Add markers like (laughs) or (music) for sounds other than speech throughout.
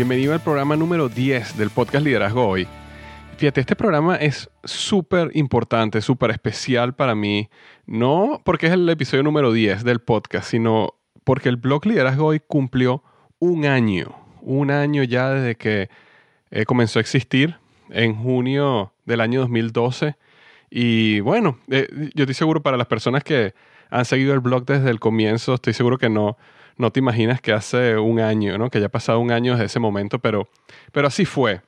Bienvenido al programa número 10 del podcast Liderazgo Hoy. Fíjate, este programa es súper importante, súper especial para mí, no porque es el episodio número 10 del podcast, sino porque el blog Liderazgo Hoy cumplió un año, un año ya desde que eh, comenzó a existir en junio del año 2012. Y bueno, eh, yo estoy seguro para las personas que han seguido el blog desde el comienzo, estoy seguro que no, no te imaginas que hace un año, ¿no? Que haya pasado un año desde ese momento, pero, pero así fue.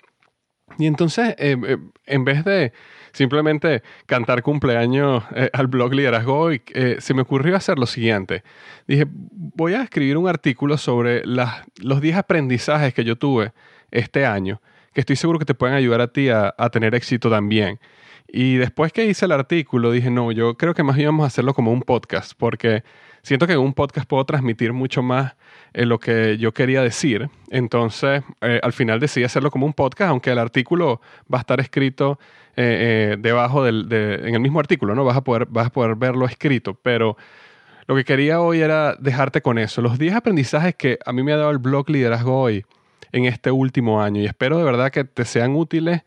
Y entonces, eh, eh, en vez de simplemente cantar cumpleaños eh, al blog Liderazgo, se me ocurrió hacer lo siguiente. Dije, voy a escribir un artículo sobre los 10 aprendizajes que yo tuve este año, que estoy seguro que te pueden ayudar a ti a, a tener éxito también. Y después que hice el artículo, dije, no, yo creo que más bien a hacerlo como un podcast, porque siento que en un podcast puedo transmitir mucho más eh, lo que yo quería decir. Entonces, eh, al final decidí hacerlo como un podcast, aunque el artículo va a estar escrito eh, debajo del, en el mismo artículo, ¿no? Vas a, poder, vas a poder verlo escrito, pero lo que quería hoy era dejarte con eso. Los 10 aprendizajes que a mí me ha dado el blog Liderazgo hoy en este último año y espero de verdad que te sean útiles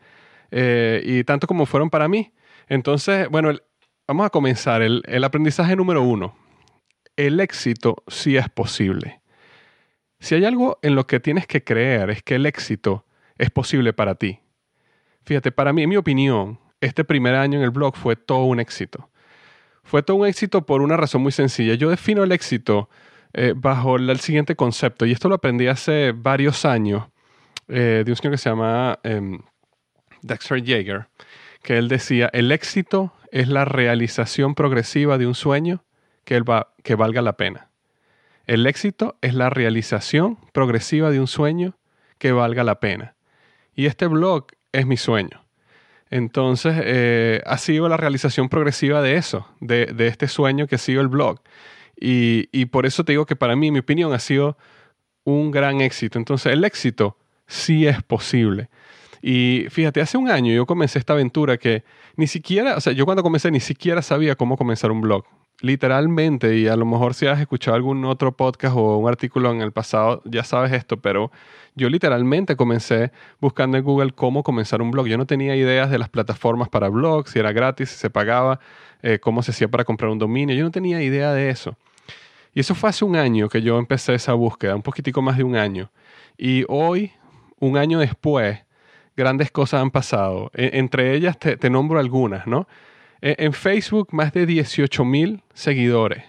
y tanto como fueron para mí. Entonces, bueno, vamos a comenzar. El aprendizaje número uno el éxito sí es posible. Si hay algo en lo que tienes que creer es que el éxito es posible para ti. Fíjate, para mí, en mi opinión, este primer año en el blog fue todo un éxito. Fue todo un éxito por una razón muy sencilla. Yo defino el éxito eh, bajo el, siguiente concepto, y esto lo aprendí hace varios años eh, de un señor que se llama em, Dexter Yeager, que él decía, el éxito es la realización progresiva de un sueño que, valga la pena. El éxito es la realización progresiva de un sueño que valga la pena. Y este blog es mi sueño. Entonces, eh, ha sido la realización progresiva de eso, de, este sueño que ha sido el blog. Y, y, por eso te digo que para mí, mi opinión, ha sido un gran éxito. Entonces, el éxito sí es posible. Y fíjate, hace un año yo comencé esta aventura que ni siquiera, o sea, yo cuando comencé ni siquiera sabía cómo comenzar un blog literalmente, y a lo mejor si has escuchado algún otro podcast o un artículo en el pasado, ya sabes esto, pero yo literalmente comencé buscando en Google cómo comenzar un blog. Yo no tenía ideas de las plataformas para blogs, si era gratis, si se pagaba, eh, cómo se hacía para comprar un dominio. Yo no tenía idea de eso. Y eso fue hace un año que yo empecé esa búsqueda, un poquitico más de un año. Y hoy, un año después, grandes cosas han pasado. E, entre ellas te, te nombro algunas, ¿no? Eh, en Facebook, más de 18 mil seguidores.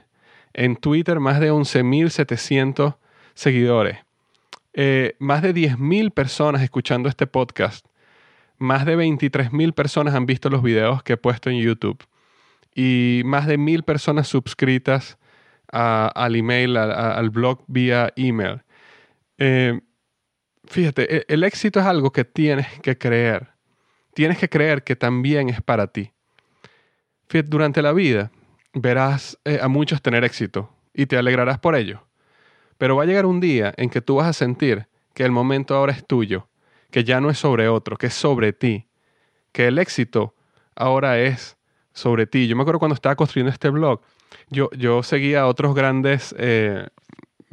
En Twitter, más de 11.700 seguidores. Eh, más de 10.000 personas escuchando este podcast. Más de 23.000 personas han visto los videos que he puesto en YouTube. Y más de 1.000 personas suscritas al email, al blog vía email. Eh, fíjate, e, el éxito es algo que tienes que creer tienes que creer que también es para ti. Durante la vida verás eh, a muchos tener éxito y te alegrarás por ello. Pero va a llegar un día en que tú vas a sentir que el momento ahora es tuyo, que ya no es sobre otro, que es sobre ti, que el éxito ahora es sobre ti. Yo me acuerdo cuando estaba construyendo este blog, yo, yo seguía a otros grandes eh,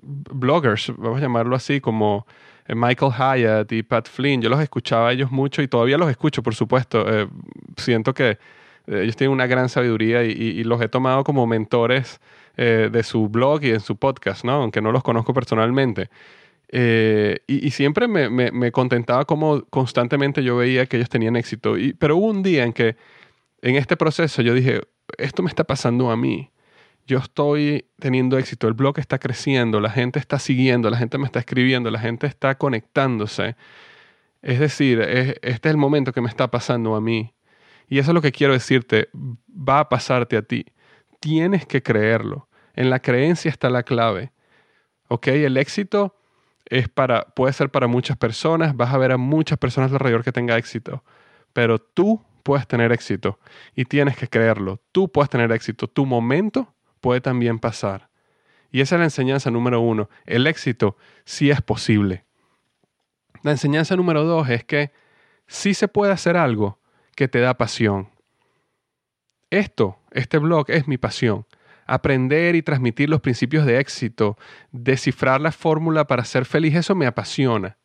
bloggers, vamos a llamarlo así, como eh, Michael Hyatt y Pat Flynn. Yo los escuchaba a ellos mucho y todavía los escucho, por supuesto. Siento que ellos tienen una gran sabiduría y, los he tomado como mentores de su blog y en su podcast, ¿no? aunque no los conozco personalmente. y, siempre me, me, contentaba como constantemente yo veía que ellos tenían éxito. Y, pero hubo un día en que en este proceso yo dije, esto me está pasando a mí yo estoy teniendo éxito, el blog está creciendo, la gente está siguiendo, la gente me está escribiendo, la gente está conectándose. Es decir, este es el momento que me está pasando a mí. Y eso es lo que quiero decirte, va a pasarte a ti. Tienes que creerlo. En la creencia está la clave. ¿Ok? El éxito es para, puede ser para muchas personas, vas a ver a muchas personas alrededor que tenga éxito, pero tú puedes tener éxito y tienes que creerlo. Tú puedes tener éxito. Tu momento puede también pasar. Y esa es la enseñanza número uno. El éxito sí es posible. La enseñanza número dos es que sí se puede hacer algo que te da pasión. Esto, este blog es mi pasión. Aprender y transmitir los principios de éxito, descifrar la fórmula para ser feliz, eso me apasiona.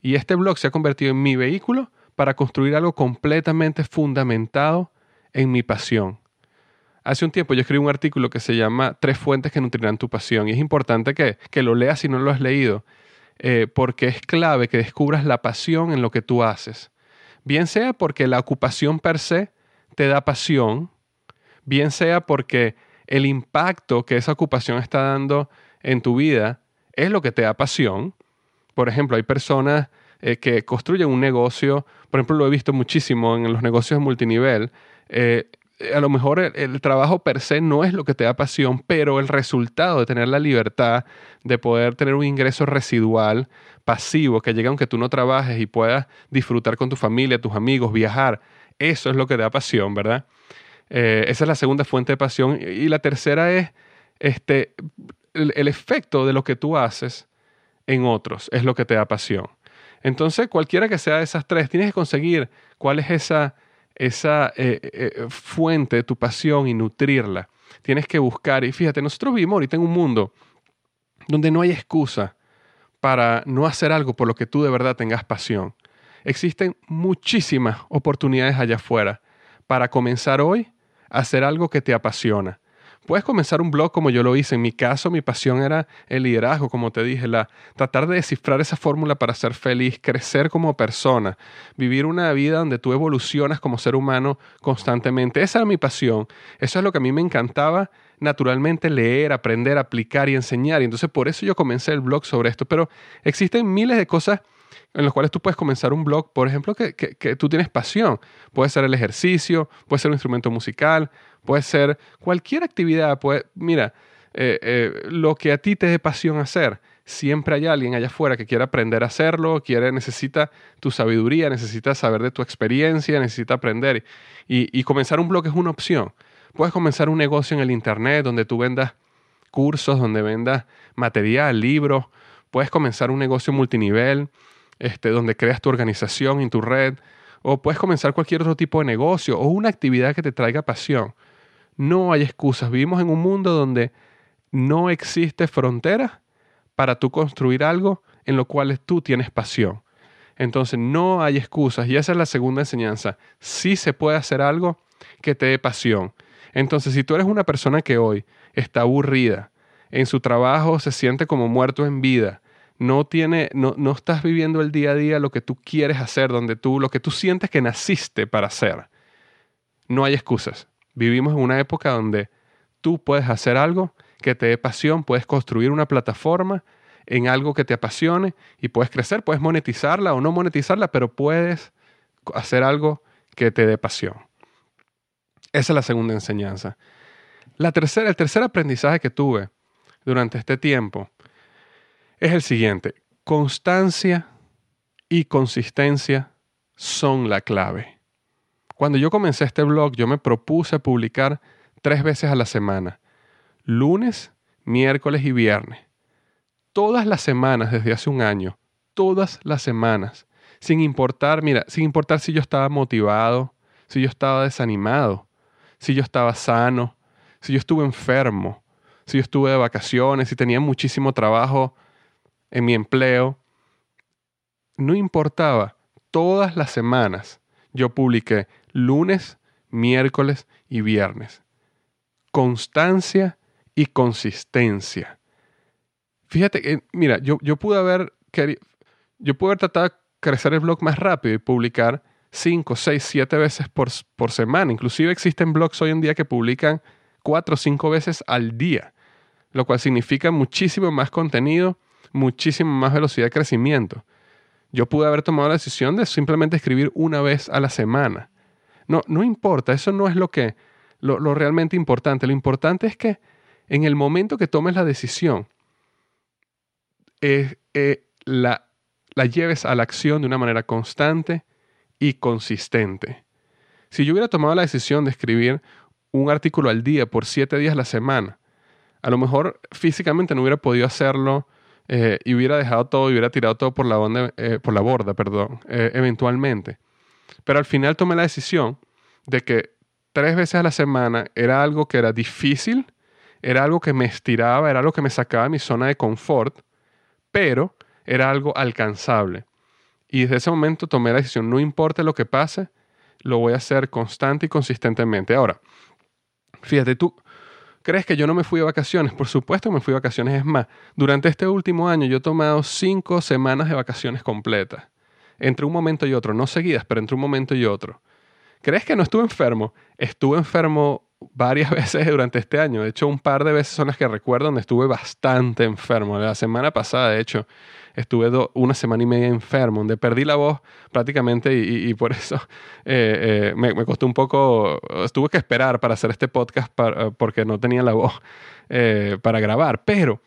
Y este blog se ha convertido en mi vehículo para construir algo completamente fundamentado en mi pasión. Hace un tiempo yo escribí un artículo que se llama Tres fuentes que nutrirán tu pasión y es importante que, lo leas si no lo has leído, eh, porque es clave que descubras la pasión en lo que tú haces. Bien sea porque la ocupación per se te da pasión, bien sea porque el impacto que esa ocupación está dando en tu vida es lo que te da pasión. Por ejemplo, hay personas eh, que construyen un negocio, por ejemplo, lo he visto muchísimo en los negocios multinivel, eh, a lo mejor el, trabajo per se no es lo que te da pasión, pero el resultado de tener la libertad de poder tener un ingreso residual pasivo que llegue aunque tú no trabajes y puedas disfrutar con tu familia, tus amigos, viajar, eso es lo que te da pasión, ¿verdad? Eh, esa es la segunda fuente de pasión. Y la tercera es este, el, el efecto de lo que tú haces en otros, es lo que te da pasión. Entonces, cualquiera que sea de esas tres, tienes que conseguir cuál es esa esa eh, eh, fuente de tu pasión y nutrirla. Tienes que buscar, y fíjate, nosotros vivimos ahorita en un mundo donde no hay excusa para no hacer algo por lo que tú de verdad tengas pasión. Existen muchísimas oportunidades allá afuera para comenzar hoy a hacer algo que te apasiona. Puedes comenzar un blog como yo lo hice. En mi caso, mi pasión era el liderazgo, como te dije, la, tratar de descifrar esa fórmula para ser feliz, crecer como persona, vivir una vida donde tú evolucionas como ser humano constantemente. Esa era mi pasión. Eso es lo que a mí me encantaba naturalmente leer, aprender, aplicar y enseñar. Y entonces por eso yo comencé el blog sobre esto. Pero existen miles de cosas en los cuales tú puedes comenzar un blog, por ejemplo, que, que, tú tienes pasión. Puede ser el ejercicio, puede ser un instrumento musical, puede ser cualquier actividad. Puede, mira, eh, eh, lo que a ti te dé pasión hacer, siempre hay alguien allá afuera que quiere aprender a hacerlo, quiere, necesita tu sabiduría, necesita saber de tu experiencia, necesita aprender. Y, y comenzar un blog es una opción. Puedes comenzar un negocio en el Internet donde tú vendas cursos, donde vendas material, libros. Puedes comenzar un negocio multinivel este, donde creas tu organización en tu red, o puedes comenzar cualquier otro tipo de negocio o una actividad que te traiga pasión. No hay excusas. Vivimos en un mundo donde no existe frontera para tú construir algo en lo cual tú tienes pasión. Entonces no hay excusas y esa es la segunda enseñanza. Sí se puede hacer algo que te dé pasión. Entonces si tú eres una persona que hoy está aburrida, en su trabajo se siente como muerto en vida, no tiene, no, no estás viviendo el día a día lo que tú quieres hacer, donde tú, lo que tú sientes que naciste para hacer. No hay excusas. Vivimos en una época donde tú puedes hacer algo que te dé pasión, puedes construir una plataforma en algo que te apasione y puedes crecer, puedes monetizarla o no monetizarla, pero puedes hacer algo que te dé pasión. Esa es la segunda enseñanza. La tercera, el tercer aprendizaje que tuve durante este tiempo es el siguiente. Constancia y consistencia son la clave. Cuando yo comencé este blog, yo me propuse publicar tres veces a la semana, lunes, miércoles y viernes. Todas las semanas desde hace un año, todas las semanas, sin importar, mira, sin importar si yo estaba motivado, si yo estaba desanimado, si yo estaba sano, si yo estuve enfermo, si yo estuve de vacaciones, si tenía muchísimo trabajo en mi empleo, no importaba, todas las semanas yo publiqué lunes, miércoles y viernes. Constancia y consistencia. Fíjate que, mira, yo, yo pude haber yo pude haber tratado de crecer el blog más rápido y publicar 5, 6, 7 veces por, por semana. Inclusive existen blogs hoy en día que publican 4 o 5 veces al día, lo cual significa muchísimo más contenido, muchísimo más velocidad de crecimiento. Yo pude haber tomado la decisión de simplemente escribir una vez a la semana. No, no importa, eso no es lo que lo, realmente importante. Lo importante es que en el momento que tomes la decisión, eh, eh, la, la lleves a la acción de una manera constante y consistente. Si yo hubiera tomado la decisión de escribir un artículo al día por siete días a la semana, a lo mejor físicamente no hubiera podido hacerlo eh, y hubiera dejado todo y hubiera tirado todo por la, eh, por la borda, perdón, eh, eventualmente. Pero al final tomé la decisión de que tres veces a la semana era algo que era difícil, era algo que me estiraba, era algo que me sacaba de mi zona de confort, pero era algo alcanzable. Y desde ese momento tomé la decisión, no importa lo que pase, lo voy a hacer constante y consistentemente. Ahora, fíjate, tú crees que yo no me fui de vacaciones. Por supuesto me fui de vacaciones. Es más, durante este último año yo he tomado cinco semanas de vacaciones completas. Entre un momento y otro, no seguidas, pero entre un momento y otro. ¿Crees que no estuve enfermo? Estuve enfermo varias (laughs) veces durante este año. De hecho, un par de veces son las que recuerdo donde estuve bastante enfermo. La semana pasada, de hecho, estuve una semana y media enfermo, donde perdí la voz prácticamente y, por eso (laughs) eh, eh, me, costó un poco, tuve que esperar para hacer este podcast porque no tenía la voz (laughs) eh, para grabar. Pero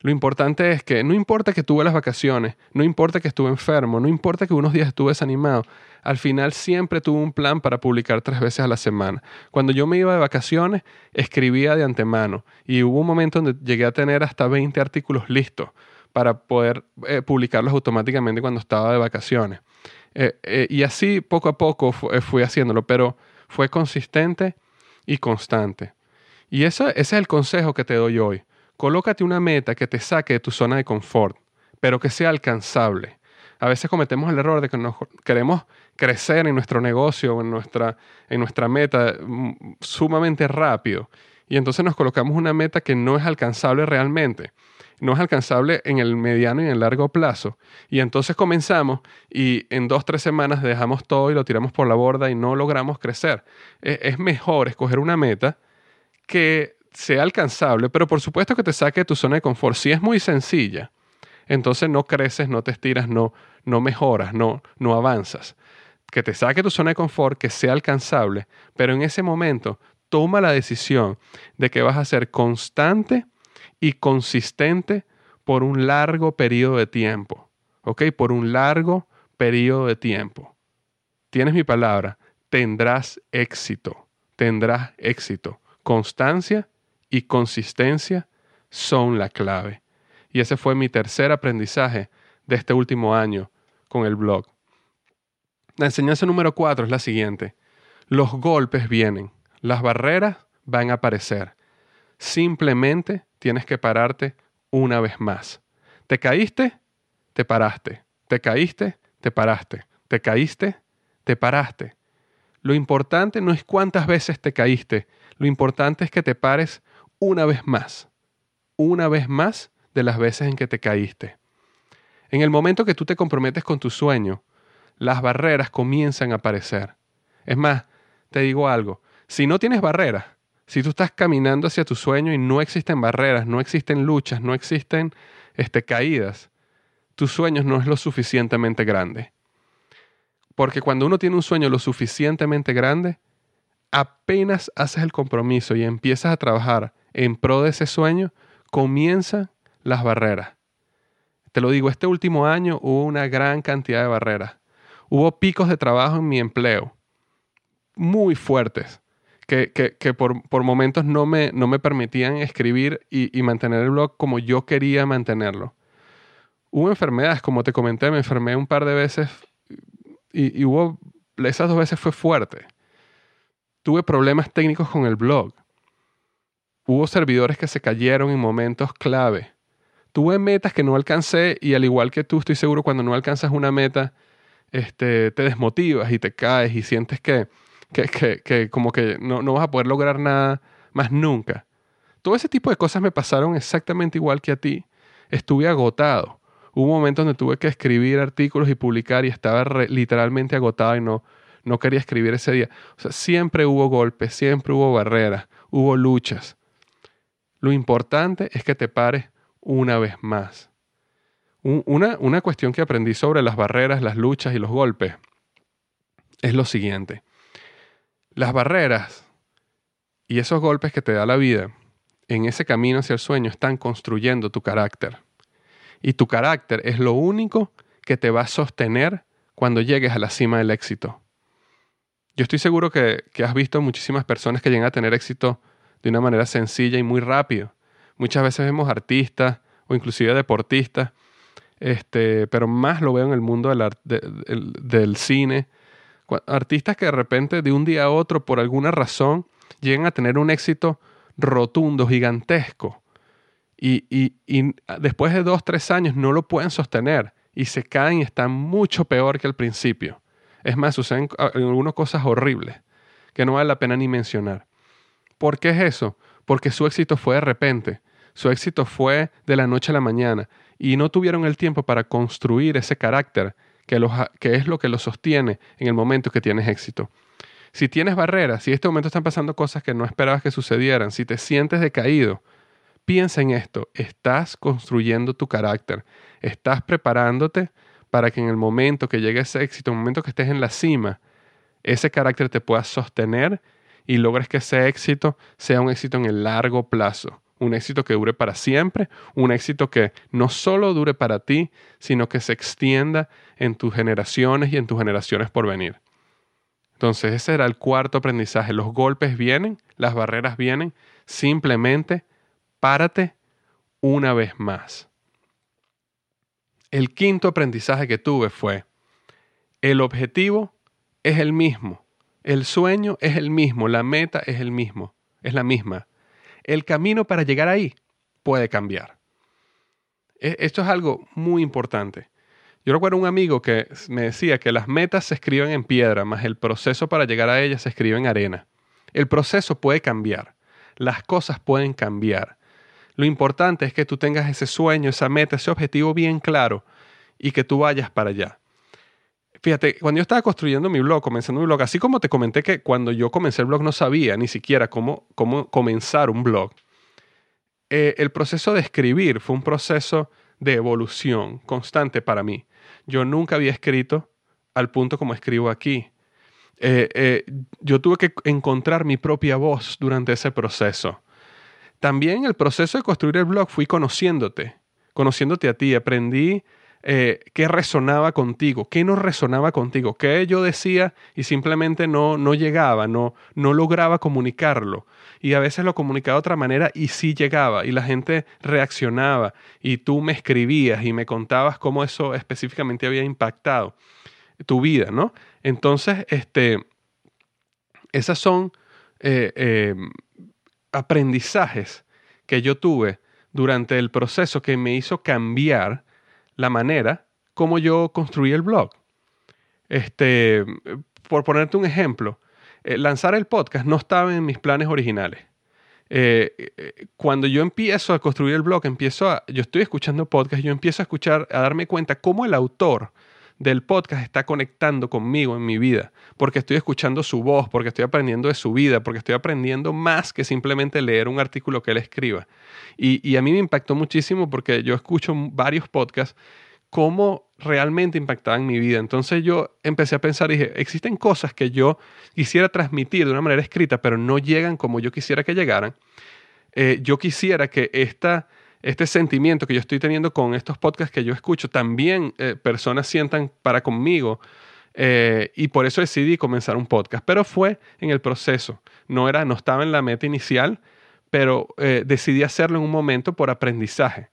lo importante es que no importa que tuve las vacaciones, no importa que estuve enfermo, no importa que unos días estuve desanimado, al final siempre tuve un plan para publicar tres veces a la semana. Cuando yo me iba de vacaciones, escribía de antemano y hubo un momento donde llegué a tener hasta 20 artículos listos para poder eh, publicarlos automáticamente cuando estaba de vacaciones. Eh, eh, y así poco a poco fui haciéndolo, pero fue consistente y constante. Y ese es el consejo que te doy hoy. Colócate una meta que te saque de tu zona de confort, pero que sea alcanzable. A veces cometemos el error de que nos queremos crecer en nuestro negocio, en nuestra, en nuestra meta mm, sumamente rápido. Y entonces nos colocamos una meta que no es alcanzable realmente. No es alcanzable en el mediano y en el largo plazo. Y entonces comenzamos y en dos, tres semanas dejamos todo y lo tiramos por la borda y no logramos crecer. E, es mejor escoger una meta que sea alcanzable, pero por supuesto que te saque de tu zona de confort. Si es muy sencilla, entonces no creces, no te estiras, no, no mejoras, no, no avanzas. Que te saque de tu zona de confort, que sea alcanzable, pero en ese momento toma la decisión de que vas a ser constante y consistente por un largo periodo de tiempo. ¿Ok? Por un largo periodo de tiempo. Tienes mi palabra, tendrás éxito, tendrás éxito. Constancia y consistencia son la clave. Y ese fue mi tercer aprendizaje de este último año con el blog. La enseñanza número cuatro es la siguiente. Los golpes vienen, las barreras van a aparecer. Simplemente tienes que pararte una vez más. ¿Te caíste? Te paraste. ¿Te caíste? Te paraste. ¿Te caíste? Te paraste. Lo importante no es cuántas veces te caíste, lo importante es que te pares una vez más, una vez más de las veces en que te caíste. En el momento que tú te comprometes con tu sueño, las barreras comienzan a aparecer. Es más, te digo algo, si no tienes barreras, si tú estás caminando hacia tu sueño y no existen barreras, no existen luchas, no existen este, caídas, tu sueño no es lo suficientemente grande. Porque cuando uno tiene un sueño lo suficientemente grande, apenas haces el compromiso y empiezas a trabajar en pro de ese sueño, comienzan las barreras. Te lo digo, este último año hubo una gran cantidad de barreras. Hubo picos de trabajo en mi empleo. muy fuertes que, por, momentos no me, no me permitían escribir y, mantener el blog como yo quería mantenerlo. Hubo enfermedades, como te comenté, me enfermé un par de veces y, y hubo, esas dos veces fue fuerte. Tuve problemas técnicos con el blog. Hubo servidores que se cayeron en momentos clave. Tuve metas que no alcancé y al igual que tú, estoy seguro cuando no alcanzas una meta, este, te desmotivas y te caes y sientes que, que, como que no, no vas a poder lograr nada más nunca. Todo ese tipo de cosas me pasaron exactamente igual que a ti. Estuve agotado. Hubo momentos donde tuve que escribir artículos y publicar y estaba literalmente agotado y no, no quería escribir ese día. O sea, siempre hubo golpes, siempre hubo barreras, hubo luchas. Lo importante es que te pares una vez más. Una, una cuestión que aprendí sobre las barreras, las luchas y los golpes es lo siguiente. Las barreras y esos golpes que te da la vida en ese camino hacia el sueño están construyendo tu carácter. Y tu carácter es lo único que te va a sostener cuando llegues a la cima del éxito. Yo estoy seguro que, que has visto muchísimas personas que llegan a tener éxito de una manera sencilla y muy rápido. Muchas veces vemos artistas o inclusive deportistas, este, pero más lo veo en el mundo del, del cine. Artistas que de repente de un día a otro, por alguna razón, llegan a tener un éxito rotundo, gigantesco. Y, y, y, después de dos, tres años no lo pueden sostener y se caen y están mucho peor que al principio. Es más, suceden algunas cosas horribles que no vale la pena ni mencionar. ¿Por qué es eso? Porque su éxito fue de repente, su éxito fue de la noche a la mañana y no tuvieron el tiempo para construir ese carácter que, es lo que los sostiene en el momento que tienes éxito. Si tienes barreras, si en este momento están pasando cosas que no esperabas que sucedieran, si te sientes decaído, piensa en esto, estás construyendo tu carácter, estás preparándote para que en el momento que llegue ese éxito, en el momento que estés en la cima, ese carácter te pueda sostener y logres que ese éxito sea un éxito en el largo plazo, un éxito que dure para siempre, un éxito que no solo dure para ti, sino que se extienda en tus generaciones y en tus generaciones por venir. Entonces ese era el cuarto aprendizaje. Los golpes vienen, las barreras vienen, simplemente párate una vez más. El quinto aprendizaje que tuve fue, el objetivo es el mismo, el sueño es el mismo, la meta es el mismo, es la misma. El camino para llegar ahí puede cambiar. E, esto es algo muy importante. Yo recuerdo un amigo que me decía que las metas se escriben en piedra, más el proceso para llegar a ellas se escribe en arena. El proceso puede cambiar, las cosas pueden cambiar. Lo importante es que tú tengas ese sueño, esa meta, ese objetivo bien claro y que tú vayas para allá. Fíjate, cuando yo estaba construyendo mi blog, comenzando mi blog, así como te comenté que cuando yo comencé el blog no sabía ni siquiera cómo, cómo comenzar un blog, eh, el proceso de escribir fue un proceso de evolución constante para mí. Yo nunca había escrito al punto como escribo aquí. Eh, eh, yo tuve que encontrar mi propia voz durante ese proceso. También el proceso de construir el blog fui conociéndote, conociéndote a ti, aprendí eh, qué resonaba contigo, qué no resonaba contigo, qué yo decía y simplemente no, no llegaba, no, no lograba comunicarlo. Y a veces lo comunicaba de otra manera y sí llegaba y la gente reaccionaba y tú me escribías y me contabas cómo eso específicamente había impactado tu vida, ¿no? Entonces, este, esas son eh, eh, aprendizajes que yo tuve durante el proceso que me hizo cambiar la manera como yo construí el blog. Este, por ponerte un ejemplo, eh, lanzar el podcast no estaba en mis planes originales. Eh, eh, cuando yo empiezo a construir el blog, empiezo a, yo estoy escuchando podcast, yo empiezo a escuchar, a darme cuenta cómo el autor del podcast está conectando conmigo en mi vida, porque estoy escuchando su voz, porque estoy aprendiendo de su vida, porque estoy aprendiendo más que simplemente leer un artículo que él escriba. Y, a mí me impactó muchísimo porque yo escucho varios podcasts, cómo realmente impactaban mi vida. Entonces yo empecé a pensar y dije, existen cosas que yo quisiera transmitir de una manera escrita, pero no llegan como yo quisiera que llegaran. Eh, yo quisiera que esta este sentimiento que yo estoy teniendo con estos podcasts que yo escucho, también eh, personas sientan para conmigo eh, y por eso decidí comenzar un podcast. Pero fue en el proceso. No, era, no estaba en la meta inicial, pero eh, decidí hacerlo en un momento por aprendizaje.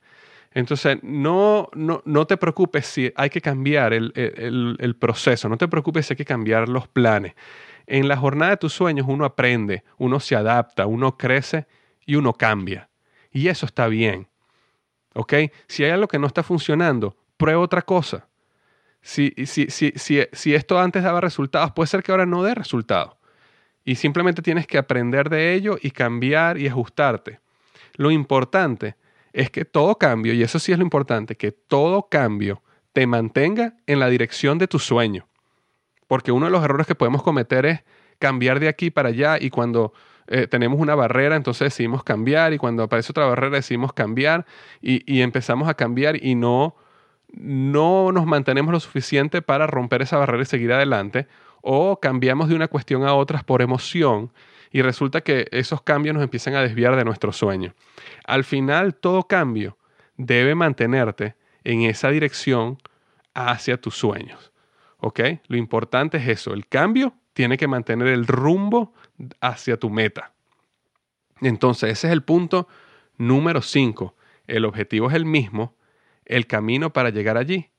Entonces, no, no, no, te preocupes si hay que cambiar el, el, proceso, no te preocupes si hay que cambiar los planes. En la jornada de tus sueños uno aprende, uno se adapta, uno crece y uno cambia. Y eso está bien. Si hay algo que no está funcionando, prueba otra cosa. Si, si, si, si, esto antes daba resultados, puede ser que ahora no dé resultados. Y simplemente tienes que aprender de ello y cambiar y ajustarte. Lo importante es que todo cambio, y eso sí es lo importante, que todo cambio te mantenga en la dirección de tu sueño. Porque uno de los errores que podemos cometer es cambiar de aquí para allá y cuando eh, tenemos una barrera, entonces decidimos cambiar y cuando aparece otra barrera decidimos cambiar y, empezamos a cambiar y no, no nos mantenemos lo suficiente para romper esa barrera y seguir adelante o cambiamos de una cuestión a otra por emoción y resulta que esos cambios nos empiezan a desviar de nuestro sueño. Al final, todo cambio debe mantenerte en esa dirección hacia tus sueños. ¿Ok? Lo importante es eso. El cambio tiene que mantener el rumbo hacia tu meta. Entonces, ese es el punto número 5. El objetivo es el mismo. El camino para llegar allí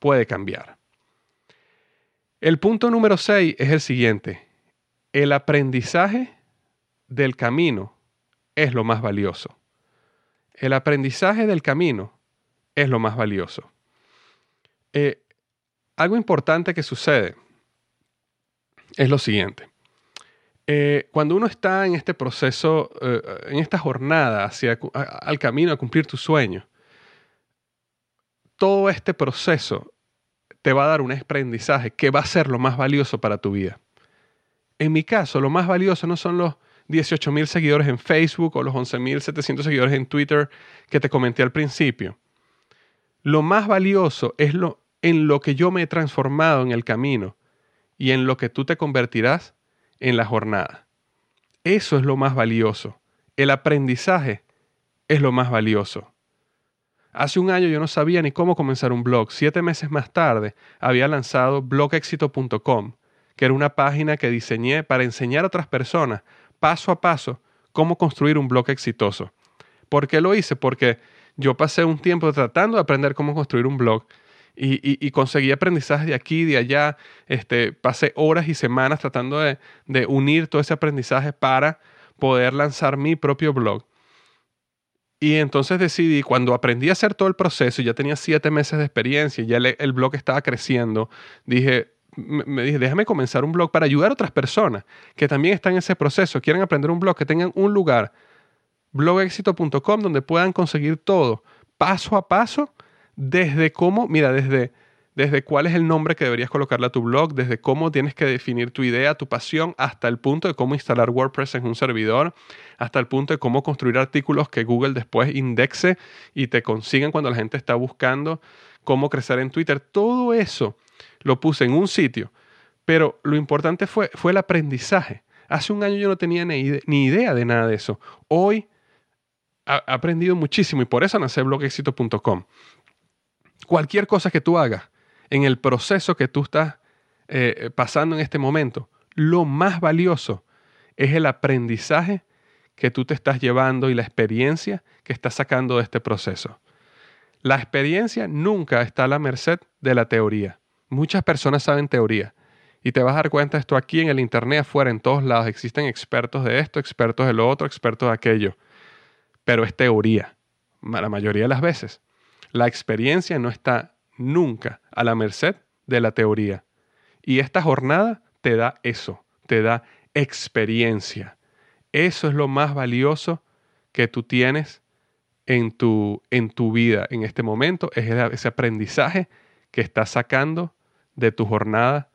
puede cambiar. El punto número 6 es el siguiente. El aprendizaje del camino es lo más valioso. El aprendizaje del camino es lo más valioso. Eh, algo importante que sucede es lo siguiente. Eh, cuando uno está en este proceso, eh, en esta jornada hacia al camino a cumplir tu sueño, todo este proceso te va a dar un aprendizaje que va a ser lo más valioso para tu vida. En mi caso, lo más valioso no son los 18 mil seguidores en Facebook o los 11 mil 700 seguidores en Twitter que te comenté al principio. Lo más valioso es lo en lo que yo me he transformado en el camino y en lo que tú te convertirás en la jornada. Eso es lo más valioso. El aprendizaje es lo más valioso. Hace un año yo no sabía ni cómo comenzar un blog. Siete meses más tarde había lanzado blogexito.com, que era una página que diseñé para enseñar a otras personas paso a paso cómo construir un blog exitoso. ¿Por qué lo hice? Porque yo pasé un tiempo tratando de aprender cómo construir un blog y, conseguí aprendizaje de aquí de allá. Este, pasé horas y semanas tratando de, unir todo ese aprendizaje para poder lanzar mi propio blog. Y entonces decidí, cuando aprendí a hacer todo el proceso, ya tenía siete meses de experiencia, ya el blog estaba creciendo, dije, me dije, déjame comenzar un blog para ayudar a otras personas que también están en ese proceso, quieren aprender un blog, que tengan un lugar, blogexito.com, donde puedan conseguir todo, paso a paso, desde cómo, mira, desde, desde cuál es el nombre que deberías colocarle a tu blog, desde cómo tienes que definir tu idea, tu pasión, hasta el punto de cómo instalar WordPress en un servidor, hasta el punto de cómo construir artículos que Google después indexe y te consigan cuando la gente está buscando, cómo crecer en Twitter, todo eso lo puse en un sitio, pero lo importante fue, fue el aprendizaje. Hace un año yo no tenía ni, idea de nada de eso. Hoy he aprendido muchísimo y por eso nace blogexito.com. Cualquier cosa que tú hagas en el proceso que tú estás eh, pasando en este momento, lo más valioso es el aprendizaje que tú te estás llevando y la experiencia que estás sacando de este proceso. La experiencia nunca está a la merced de la teoría. Muchas personas saben teoría. Y te vas a dar cuenta de esto aquí en el Internet, afuera, en todos lados. Existen expertos de esto, expertos de lo otro, expertos de aquello. Pero es teoría, la mayoría de las veces. La experiencia no está nunca a la merced de la teoría. Y esta jornada te da eso, te da experiencia. Eso es lo más valioso que tú tienes en tu, en tu vida en este momento, es ese aprendizaje que estás sacando de tu jornada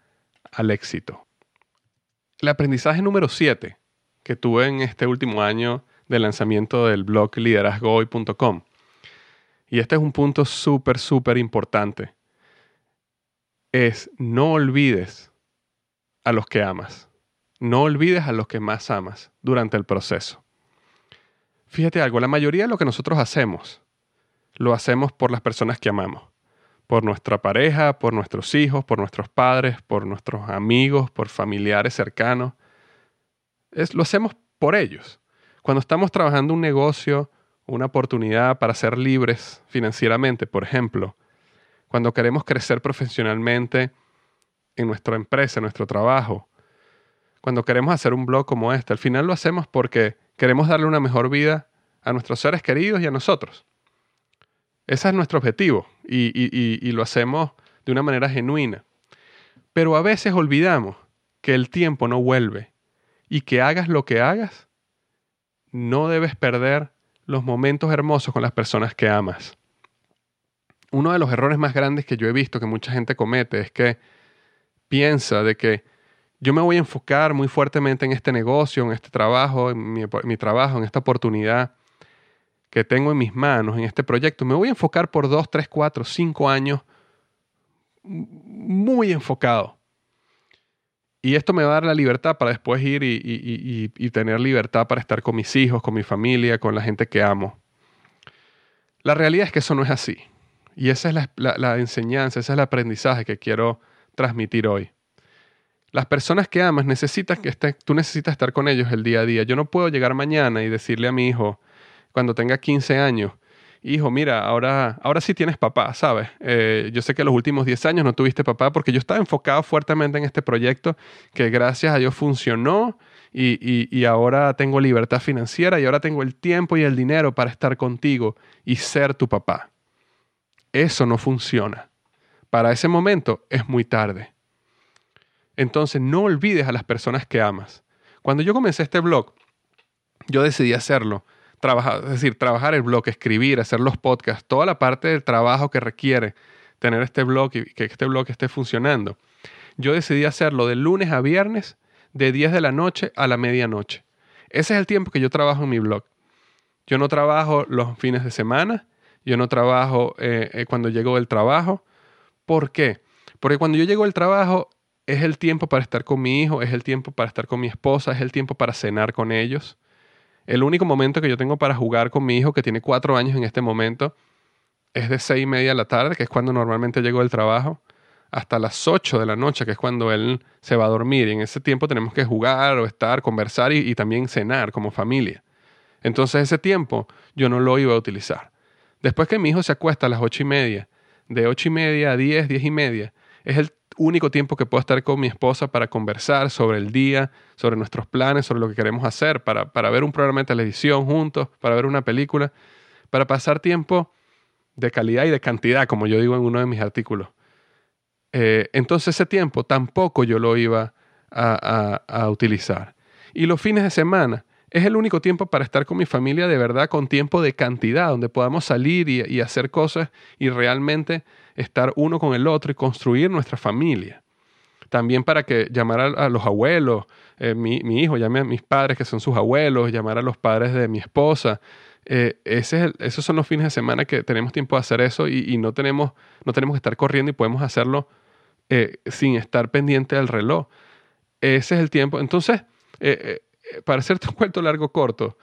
al éxito. El aprendizaje número 7 que tuve en este último año de lanzamiento del blog liderazgohoy.com. Y este es un punto súper, súper importante. Es no olvides a los que amas. No olvides a los que más amas durante el proceso. Fíjate algo, la mayoría de lo que nosotros hacemos, lo hacemos por las personas que amamos por nuestra pareja, por nuestros hijos, por nuestros padres, por nuestros amigos, por familiares cercanos. Es, lo hacemos por ellos. Cuando estamos trabajando un negocio, una oportunidad para ser libres financieramente, por ejemplo, cuando queremos crecer profesionalmente en nuestra empresa, en nuestro trabajo, cuando queremos hacer un blog como este, al final lo hacemos porque queremos darle una mejor vida a nuestros seres queridos y a nosotros. Ese es nuestro objetivo y, lo hacemos de una manera genuina. Pero a veces olvidamos que el tiempo no vuelve y que hagas lo que hagas, no debes perder los momentos hermosos con las personas que amas. Uno de los errores más grandes que yo he visto que mucha gente comete es que piensa de que yo me voy a enfocar muy fuertemente en este negocio, en este trabajo, en mi, mi trabajo, en esta oportunidad, que tengo en mis manos en este proyecto, me voy a enfocar por dos, tres, cuatro, cinco años muy enfocado. Y esto me va a dar la libertad para después ir y, tener libertad para estar con mis hijos, con mi familia, con la gente que amo. La realidad es que eso no es así. Y esa es la, enseñanza, ese es el aprendizaje que quiero transmitir hoy. Las personas que amas necesitas que tú necesitas estar con ellos el día a día. Yo no puedo llegar mañana y decirle a mi hijo, cuando tenga 15 años, hijo, mira, ahora, ahora sí tienes papá, ¿sabes? Eh, yo sé que los últimos 10 años no tuviste papá porque yo estaba enfocado fuertemente en este proyecto que gracias a Dios funcionó y, y, ahora tengo libertad financiera y ahora tengo el tiempo y el dinero para estar contigo y ser tu papá. Eso no funciona. Para ese momento es muy tarde. Entonces no olvides a las personas que amas. Cuando yo comencé este blog, yo decidí hacerlo trabajar, es decir, trabajar el blog, escribir, hacer los podcasts, toda la parte del trabajo que requiere tener este blog y que este blog esté funcionando. Yo decidí hacerlo de lunes a viernes, de 10 de la noche a la medianoche. Ese es el tiempo que yo trabajo en mi blog. Yo no trabajo los fines de semana, yo no trabajo eh, eh, cuando llego del trabajo. ¿Por qué? Porque cuando yo llego del trabajo es el tiempo para estar con mi hijo, es el tiempo para estar con mi esposa, es el tiempo para cenar con ellos. El único momento que yo tengo para jugar con mi hijo, que tiene cuatro años en este momento, es de seis y media de la tarde, que es cuando normalmente llego del trabajo, hasta las ocho de la noche, que es cuando él se va a dormir. Y en ese tiempo tenemos que jugar o estar, conversar y, también cenar como familia. Entonces ese tiempo yo no lo iba a utilizar. Después que mi hijo se acuesta a las ocho y media, de ocho y media a diez, diez y media, es el único tiempo que puedo estar con mi esposa para conversar sobre el día, sobre nuestros planes, sobre lo que queremos hacer, para, para ver un programa de televisión juntos, para ver una película, para pasar tiempo de calidad y de cantidad, como yo digo en uno de mis artículos. Eh, entonces ese tiempo tampoco yo lo iba a, utilizar. Y los fines de semana es el único tiempo para estar con mi familia de verdad, con tiempo de cantidad, donde podamos salir y hacer cosas y realmente estar uno con el otro y construir nuestra familia. También para que llamar a, los abuelos, eh, mi, hijo llame a mis padres que son sus abuelos, llamar a los padres de mi esposa. Eh, esos son los fines de semana que tenemos tiempo de hacer eso y, no, tenemos, no tenemos que estar corriendo y podemos hacerlo eh, sin estar pendiente del reloj. Ese es el tiempo. Entonces, para hacerte un cuento largo corto,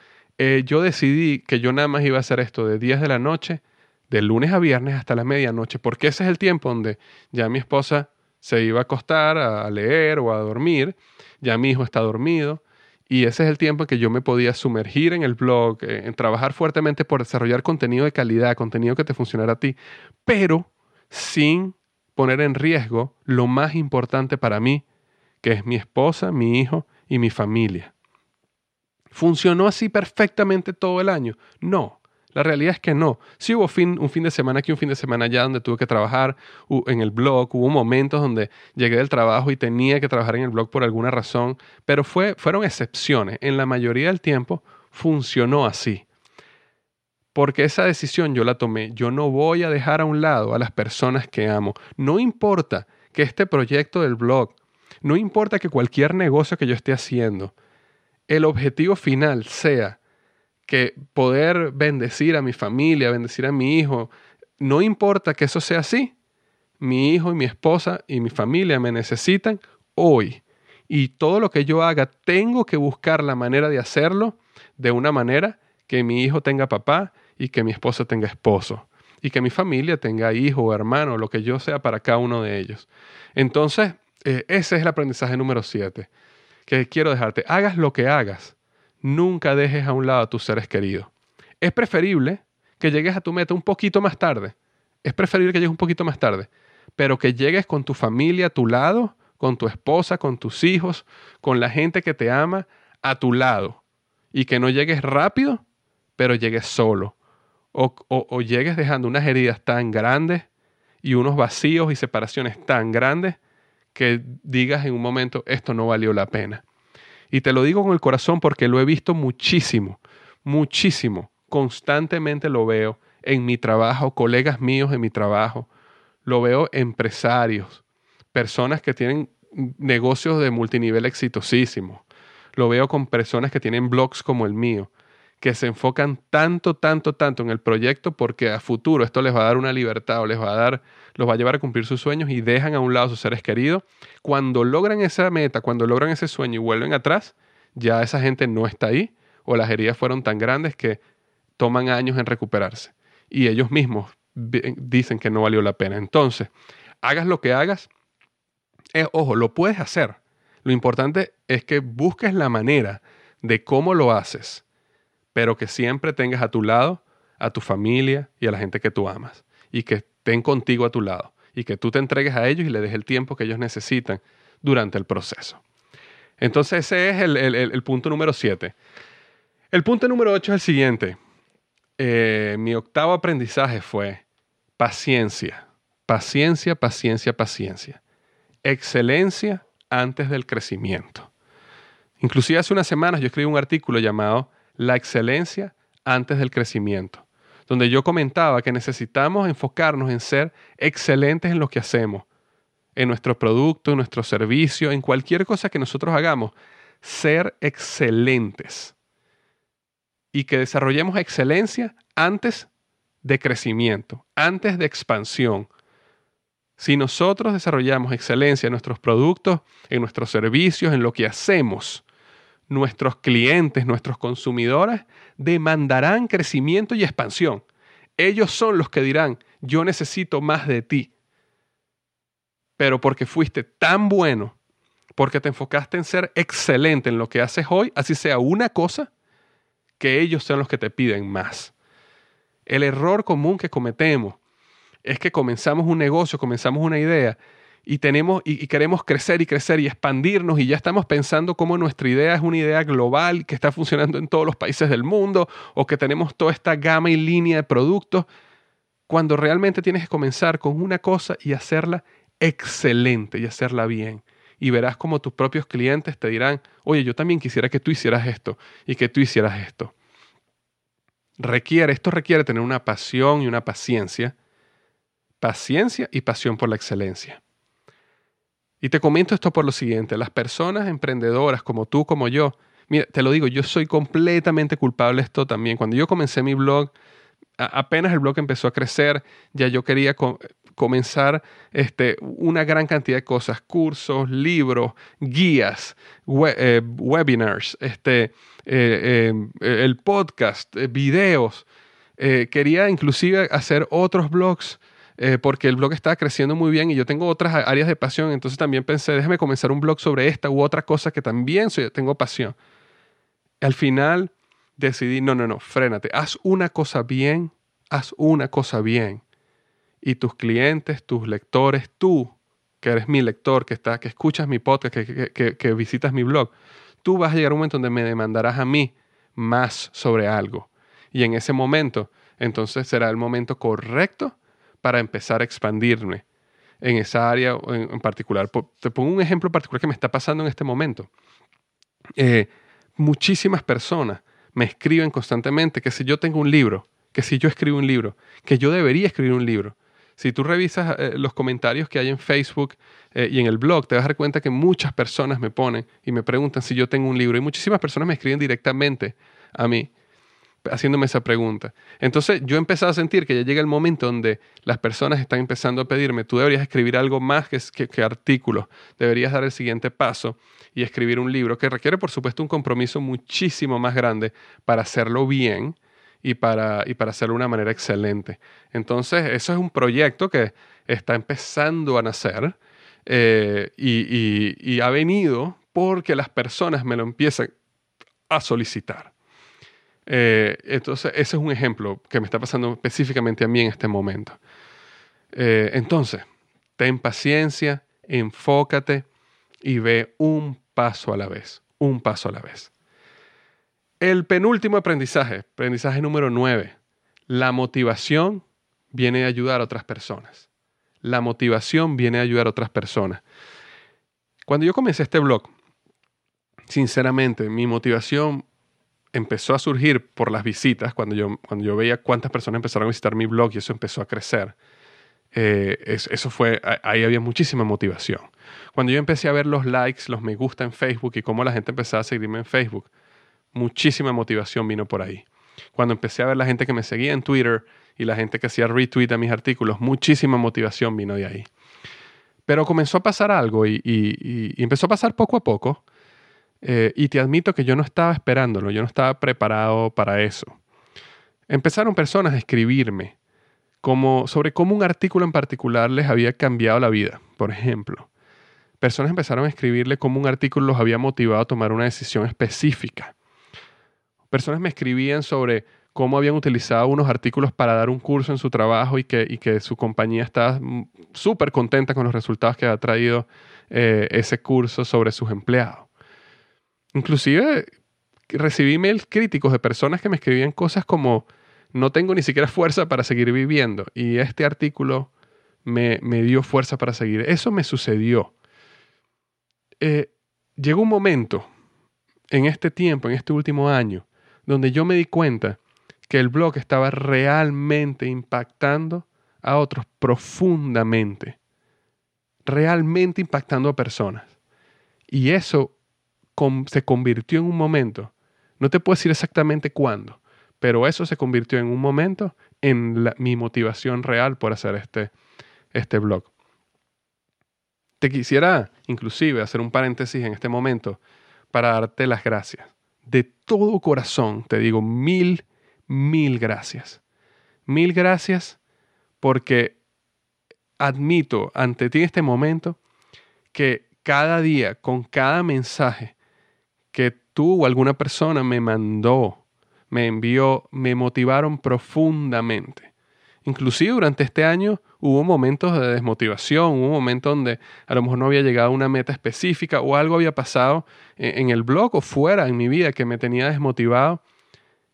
yo decidí que yo nada más iba a hacer esto de 10 de la noche de lunes a viernes hasta la medianoche, porque ese es el tiempo donde ya mi esposa se iba a acostar a leer o a dormir, ya mi hijo está dormido, y ese es el tiempo en que yo me podía sumergir en el blog, eh, en trabajar fuertemente por desarrollar contenido de calidad, contenido que te funcionara a ti, pero sin poner en riesgo lo más importante para mí, que es mi esposa, mi hijo y mi familia. ¿Funcionó así perfectamente todo el año? No, la realidad es que no. Sí hubo fin, un fin de semana aquí, un fin de semana allá donde tuve que trabajar en el blog. Hubo momentos donde llegué del trabajo y tenía que trabajar en el blog por alguna razón, pero fue, fueron excepciones. En la mayoría del tiempo funcionó así. Porque esa decisión yo la tomé. Yo no voy a dejar a un lado a las personas que amo. No importa que este proyecto del blog, no importa que cualquier negocio que yo esté haciendo, el objetivo final sea que poder bendecir a mi familia, bendecir a mi hijo, no importa que eso sea así, mi hijo y mi esposa y mi familia me necesitan hoy. Y todo lo que yo haga, tengo que buscar la manera de hacerlo de una manera que mi hijo tenga papá y que mi esposa tenga esposo. y que mi familia tenga hijo o hermano, lo que yo sea para cada uno de ellos. Entonces, eh, ese es el aprendizaje número siete que quiero dejarte. Hagas lo que hagas, nunca dejes a un lado a tus seres queridos. Es preferible que llegues a tu meta un poquito más tarde. Es preferible que llegues un poquito más tarde, pero que llegues con tu familia a tu lado, con tu esposa, con tus hijos, con la gente que te ama a tu lado. Y que no llegues rápido, pero llegues solo. O, o, llegues dejando unas heridas tan grandes y unos vacíos y separaciones tan grandes que digas en un momento, esto no valió la pena. Y te lo digo con el corazón porque lo he visto muchísimo, muchísimo. Constantemente lo veo en mi trabajo, colegas míos en mi trabajo. Lo veo empresarios, personas que tienen negocios de multinivel exitosísimos. Lo veo con personas que tienen blogs como el mío, que se enfocan tanto, tanto, tanto en el proyecto porque a futuro esto les va a dar una libertad o les va a dar, los va a llevar a cumplir sus sueños y dejan a un lado a sus seres queridos. Cuando logran esa meta, cuando logran ese sueño y vuelven atrás, ya esa gente no está ahí o las heridas fueron tan grandes que toman años en recuperarse. Y ellos mismos dicen que no valió la pena. Entonces, hagas lo que hagas, eh, ojo, lo puedes hacer. Lo importante es que busques la manera de cómo lo haces, pero que siempre tengas a tu lado a tu familia y a la gente que tú amas y que estén contigo a tu lado y que tú te entregues a ellos y le des el tiempo que ellos necesitan durante el proceso. Entonces ese es el, punto número 7. El punto número 8 es el siguiente. Eh, mi octavo aprendizaje fue paciencia, paciencia, paciencia, paciencia excelencia antes del crecimiento. Inclusive hace unas semanas yo escribí un artículo llamado La excelencia antes del crecimiento, donde yo comentaba que necesitamos enfocarnos en ser excelentes en lo que hacemos, en nuestro producto, en nuestro servicio, en cualquier cosa que nosotros hagamos, ser excelentes. Y que desarrollemos excelencia antes de crecimiento, antes de expansión, si nosotros desarrollamos excelencia en nuestros productos, en nuestros servicios, en lo que hacemos, nuestros clientes, nuestros consumidores demandarán crecimiento y expansión. Ellos son los que dirán, yo necesito más de ti. Pero porque fuiste tan bueno, porque te enfocaste en ser excelente en lo que haces hoy, así sea una cosa, que ellos sean los que te piden más. El error común que cometemos es que comenzamos un negocio, comenzamos una idea y tenemos y, queremos crecer y crecer y expandirnos y ya estamos pensando cómo nuestra idea es una idea global que está funcionando en todos los países del mundo o que tenemos toda esta gama y línea de productos, cuando realmente tienes que comenzar con una cosa y hacerla excelente y hacerla bien. Y verás como tus propios clientes te dirán, oye, yo también quisiera que tú hicieras esto y que tú hicieras esto. Requiere, esto requiere tener una pasión y una paciencia paciencia y pasión por la excelencia. Y te comento esto por lo siguiente, las personas emprendedoras como tú, como yo, mira, te lo digo, yo soy completamente culpable de esto también. Cuando yo comencé mi blog, apenas el blog empezó a crecer, ya yo quería comenzar este, una gran cantidad de cosas, cursos, libros, guías, eh, webinars, este, eh, eh, el podcast, videos. quería inclusive hacer otros blogs eh, porque el blog estaba creciendo muy bien y yo tengo otras áreas de pasión, entonces también pensé, déjame comenzar un blog sobre esta u otra cosa que también soy, tengo pasión. Al final decidí, no, no, no, frénate, haz una cosa bien, haz una cosa bien. Y tus clientes, tus lectores, tú, que eres mi lector, que, está, que escuchas mi podcast, que, que, que visitas mi blog, tú vas a llegar a un momento donde me demandarás a mí más sobre algo. Y en ese momento, entonces será el momento correcto para empezar a expandirme en esa área en, particular. Te pongo un ejemplo particular que me está pasando en este momento. Eh, muchísimas personas me escriben constantemente que si yo tengo un libro, que si yo escribo un libro, que yo debería escribir un libro. Si tú revisas eh, los comentarios que hay en Facebook eh, y en el blog, te vas a dar cuenta que muchas personas me ponen y me preguntan si yo tengo un libro. Y muchísimas personas me escriben directamente a mí haciéndome esa pregunta. Entonces yo empecé a sentir que ya llega el momento donde las personas están empezando a pedirme, tú deberías escribir algo más que, que, que artículos, deberías dar el siguiente paso y escribir un libro que requiere por supuesto un compromiso muchísimo más grande para hacerlo bien y para, y para hacerlo de una manera excelente. Entonces, eso es un proyecto que está empezando a nacer eh, y, ha venido porque las personas me lo empiezan a solicitar. Eh, entonces, ese es un ejemplo que me está pasando específicamente a mí en este momento. Eh, entonces, ten paciencia, enfócate y ve un paso a la vez, un paso a la vez. El penúltimo aprendizaje, aprendizaje número 9, la motivación viene a ayudar a otras personas. La motivación viene a ayudar a otras personas. Cuando yo comencé este blog, sinceramente, mi motivación empezó a surgir por las visitas, cuando yo, cuando yo veía cuántas personas empezaron a visitar mi blog y eso empezó a crecer. Eh, eso fue, ahí había muchísima motivación. Cuando yo empecé a ver los likes, los me gusta en Facebook y cómo la gente empezaba a seguirme en Facebook, muchísima motivación vino por ahí. Cuando empecé a ver la gente que me seguía en Twitter y la gente que hacía retweet a mis artículos, muchísima motivación vino de ahí. Pero comenzó a pasar algo y, empezó a pasar poco a poco. Eh, y te admito que yo no estaba esperándolo, yo no estaba preparado para eso. Empezaron personas a escribirme como, sobre cómo un artículo en particular les había cambiado la vida, por ejemplo. Personas empezaron a escribirle cómo un artículo los había motivado a tomar una decisión específica personas me escribían sobre cómo habían utilizado unos artículos para dar un curso en su trabajo y que, su compañía estaba súper contenta con los resultados que ha traído eh, ese curso sobre sus empleados. Inclusive recibí mails críticos de personas que me escribían cosas como no tengo ni siquiera fuerza para seguir viviendo y este artículo me, dio fuerza para seguir. Eso me sucedió. Eh, llegó un momento en este tiempo, en este último año, donde yo me di cuenta que el blog estaba realmente impactando a otros profundamente, realmente impactando a personas. Y eso se convirtió en un momento, no te puedo decir exactamente cuándo, pero eso se convirtió en un momento en mi motivación real por hacer este, este blog. Te quisiera inclusive hacer un paréntesis en este momento para darte las gracias de todo corazón te digo mil, mil gracias. Mil gracias porque admito ante ti en este momento que cada día, con cada mensaje que tú o alguna persona me mandó, me envió, me motivaron profundamente. Inclusive durante este año hubo momentos de desmotivación, hubo momentos donde a lo mejor no había llegado a una meta específica o algo había pasado en el blog o fuera en mi vida que me tenía desmotivado.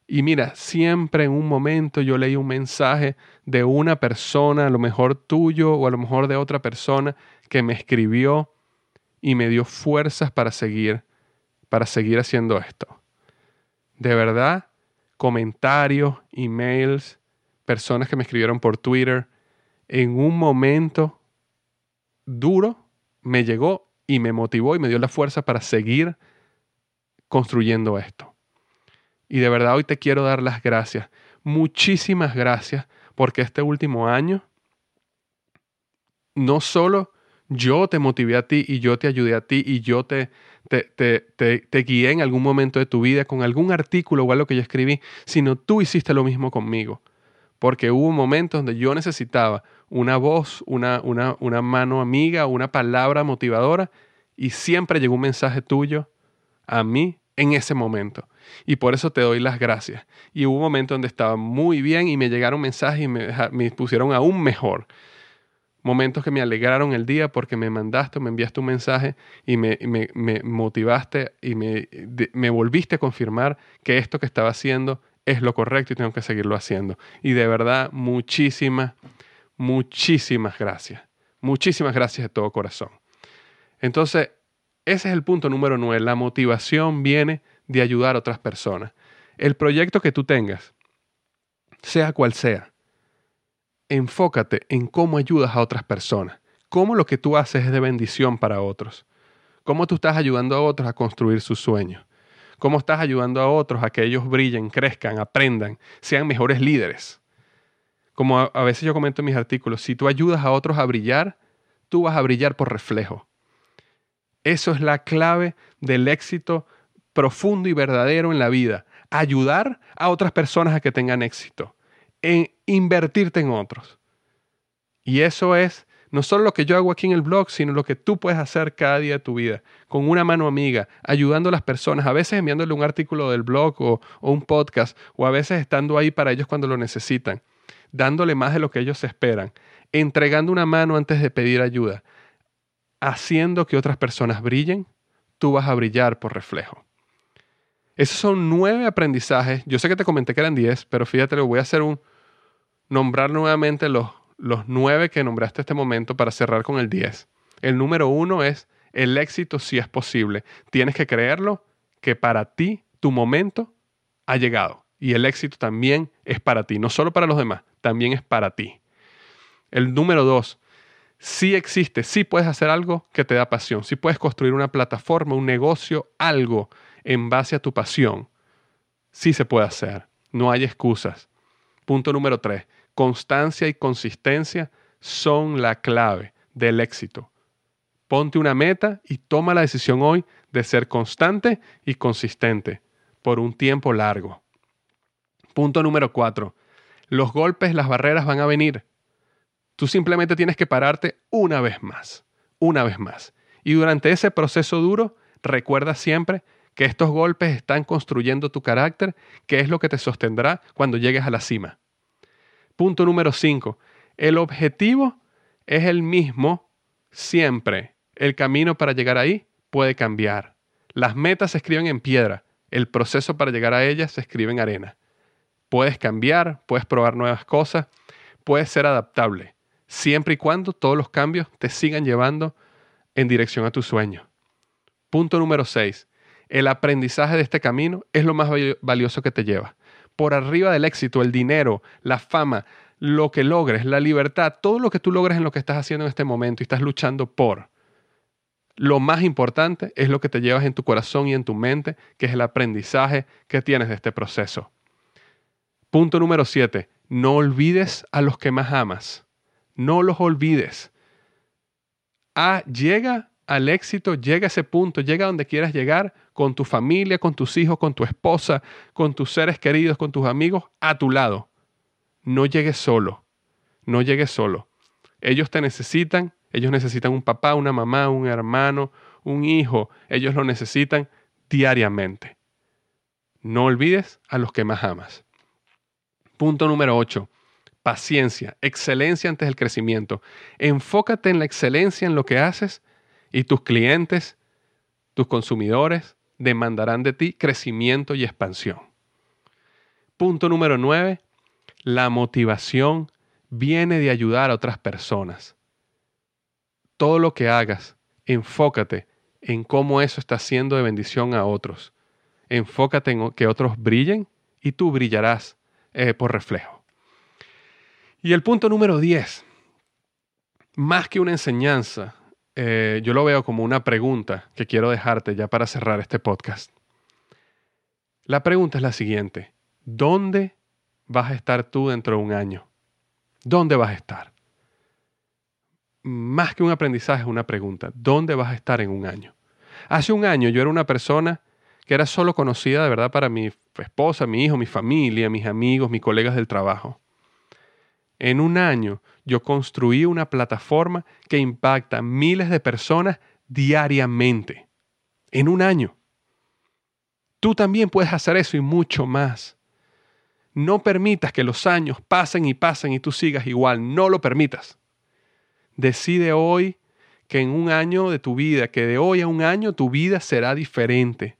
Y mira, siempre en un momento yo leí un mensaje de una persona, a lo mejor tuyo o a lo mejor de otra persona, que me escribió y me dio fuerzas para seguir, para seguir haciendo esto. De verdad, comentarios, emails, personas que me escribieron por Twitter, en un momento duro me llegó y me motivó y me dio la fuerza para seguir construyendo esto. Y de verdad hoy te quiero dar las gracias. Muchísimas gracias porque este último año no solo yo te motivé a ti y yo te ayudé a ti y yo te, te, te, te, guié en algún momento de tu vida con algún artículo o algo que yo escribí, sino tú hiciste lo mismo conmigo porque hubo momentos donde yo necesitaba una voz, una, una, una mano amiga, una palabra motivadora, y siempre llegó un mensaje tuyo a mí en ese momento. Y por eso te doy las gracias. Y hubo momentos donde estaba muy bien y me llegaron mensajes y me pusieron aún mejor. Momentos que me alegraron el día porque me mandaste, me enviaste un mensaje y me, me, me motivaste y me, me volviste a confirmar que esto que estaba haciendo es lo correcto y tengo que seguirlo haciendo. Y de verdad, muchísimas, muchísimas gracias. Muchísimas gracias de todo corazón. Entonces, ese es el punto número nueve. La motivación viene de ayudar a otras personas. El proyecto que tú tengas, sea cual sea, enfócate en cómo ayudas a otras personas. Cómo lo que tú haces es de bendición para otros. Cómo tú estás ayudando a otros a construir sus sueños cómo estás ayudando a otros a que ellos brillen, crezcan, aprendan, sean mejores líderes. Como a, veces yo comento en mis artículos, si tú ayudas a otros a brillar, tú vas a brillar por reflejo. Eso es la clave del éxito profundo y verdadero en la vida. ayudar a otras personas a que tengan éxito, en invertirte en otros. Y eso es no solo lo que yo hago aquí en el blog, sino lo que tú puedes hacer cada día de tu vida, con una mano amiga, ayudando a las personas, a veces enviándole un artículo del blog o, un podcast, o a veces estando ahí para ellos cuando lo necesitan, dándole más de lo que ellos esperan, entregando una mano antes de pedir ayuda, haciendo que otras personas brillen, tú vas a brillar por reflejo. Esos son nueve aprendizajes. Yo sé que te comenté que eran diez, pero fíjate, voy a hacer un nombrar nuevamente los los nueve que nombraste este momento para cerrar con el diez. El número uno es el éxito si es posible. Tienes que creerlo que para ti tu momento ha llegado. Y el éxito también es para ti, no solo para los demás, también es para ti. El número dos, si existe, si puedes hacer algo que te da pasión, si puedes construir una plataforma, un negocio, algo en base a tu pasión. Sí se puede hacer, no hay excusas. Punto número tres, constancia y consistencia son la clave del éxito. Ponte una meta y toma la decisión hoy de ser constante y consistente por un tiempo largo. Punto número cuatro. Los golpes, las barreras van a venir. Tú simplemente tienes que pararte una vez más, una vez más. Y durante ese proceso duro, recuerda siempre que estos golpes están construyendo tu carácter, que es lo que te sostendrá cuando llegues a la cima. Punto número 5. El objetivo es el mismo siempre. El camino para llegar ahí puede cambiar. Las metas se escriben en piedra. El proceso para llegar a ellas se escribe en arena. Puedes cambiar, puedes probar nuevas cosas, puedes ser adaptable, siempre y cuando todos los cambios te sigan llevando en dirección a tu sueño. Punto número 6. El aprendizaje de este camino es lo más valioso que te lleva por arriba del éxito, el dinero, la fama, lo que logres, la libertad, todo lo que tú logres en lo que estás haciendo en este momento y estás luchando por. Lo más importante es lo que te llevas en tu corazón y en tu mente, que es el aprendizaje que tienes de este proceso. Punto número 7. No olvides a los que más amas. No los olvides. Ah, llega al éxito, llega a ese punto, llega a donde quieras llegar con tu familia, con tus hijos, con tu esposa, con tus seres queridos, con tus amigos, a tu lado. No llegues solo, no llegues solo. Ellos te necesitan, ellos necesitan un papá, una mamá, un hermano, un hijo, ellos lo necesitan diariamente. No olvides a los que más amas. Punto número 8. Paciencia, excelencia antes del crecimiento. Enfócate en la excelencia en lo que haces y tus clientes, tus consumidores, demandarán de ti crecimiento y expansión. Punto número 9. La motivación viene de ayudar a otras personas. Todo lo que hagas, enfócate en cómo eso está siendo de bendición a otros. Enfócate en que otros brillen y tú brillarás eh, por reflejo. Y el punto número 10. Más que una enseñanza, eh, yo lo veo como una pregunta que quiero dejarte ya para cerrar este podcast. La pregunta es la siguiente. ¿Dónde vas a estar tú dentro de un año? ¿Dónde vas a estar? Más que un aprendizaje, es una pregunta. ¿Dónde vas a estar en un año? Hace un año yo era una persona que era solo conocida de verdad para mi esposa, mi hijo, mi familia, mis amigos, mis colegas del trabajo. En un año yo construí una plataforma que impacta a miles de personas diariamente. En un año. Tú también puedes hacer eso y mucho más. No permitas que los años pasen y pasen y tú sigas igual. No lo permitas. Decide hoy que en un año de tu vida, que de hoy a un año tu vida será diferente.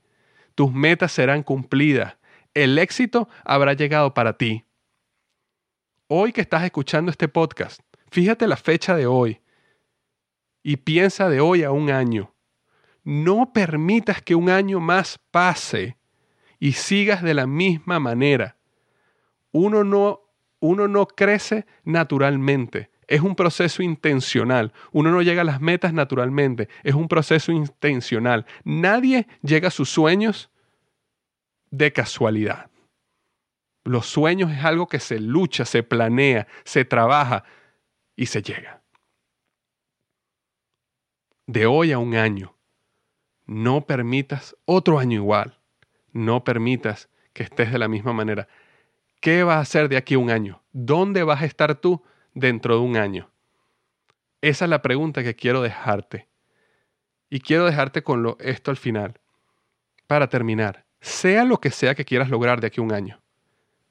Tus metas serán cumplidas. El éxito habrá llegado para ti hoy que estás escuchando este podcast, fíjate la fecha de hoy y piensa de hoy a un año. No permitas que un año más pase y sigas de la misma manera. Uno no, uno no crece naturalmente. Es un proceso intencional. Uno no llega a las metas naturalmente. Es un proceso intencional. Nadie llega a sus sueños de casualidad. Los sueños es algo que se lucha, se planea, se trabaja y se llega. De hoy a un año, no permitas otro año igual. No permitas que estés de la misma manera. ¿Qué vas a hacer de aquí a un año? ¿Dónde vas a estar tú dentro de un año? Esa es la pregunta que quiero dejarte. Y quiero dejarte con lo, esto al final. Para terminar, sea lo que sea que quieras lograr de aquí a un año,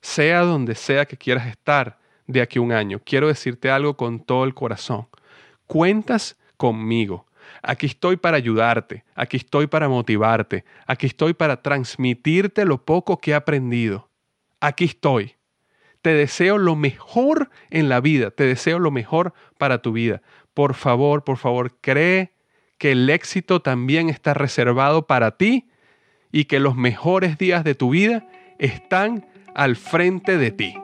sea donde sea que quieras estar de aquí a un año, quiero decirte algo con todo el corazón. Cuentas conmigo. Aquí estoy para ayudarte, aquí estoy para motivarte, aquí estoy para transmitirte lo poco que he aprendido. Aquí estoy. Te deseo lo mejor en la vida, te deseo lo mejor para tu vida. Por favor, por favor, cree que el éxito también está reservado para ti y que los mejores días de tu vida están al frente de ti.